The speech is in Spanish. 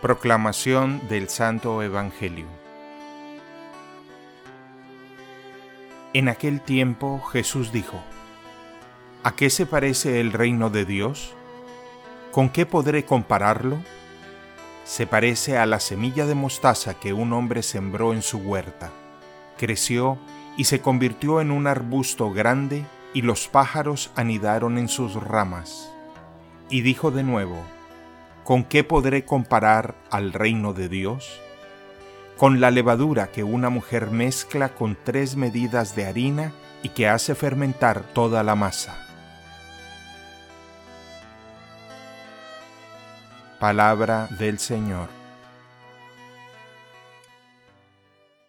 Proclamación del Santo Evangelio En aquel tiempo Jesús dijo, ¿A qué se parece el reino de Dios? ¿Con qué podré compararlo? Se parece a la semilla de mostaza que un hombre sembró en su huerta. Creció y se convirtió en un arbusto grande y los pájaros anidaron en sus ramas. Y dijo de nuevo, ¿con qué podré comparar al reino de Dios? Con la levadura que una mujer mezcla con tres medidas de harina y que hace fermentar toda la masa. Palabra del Señor.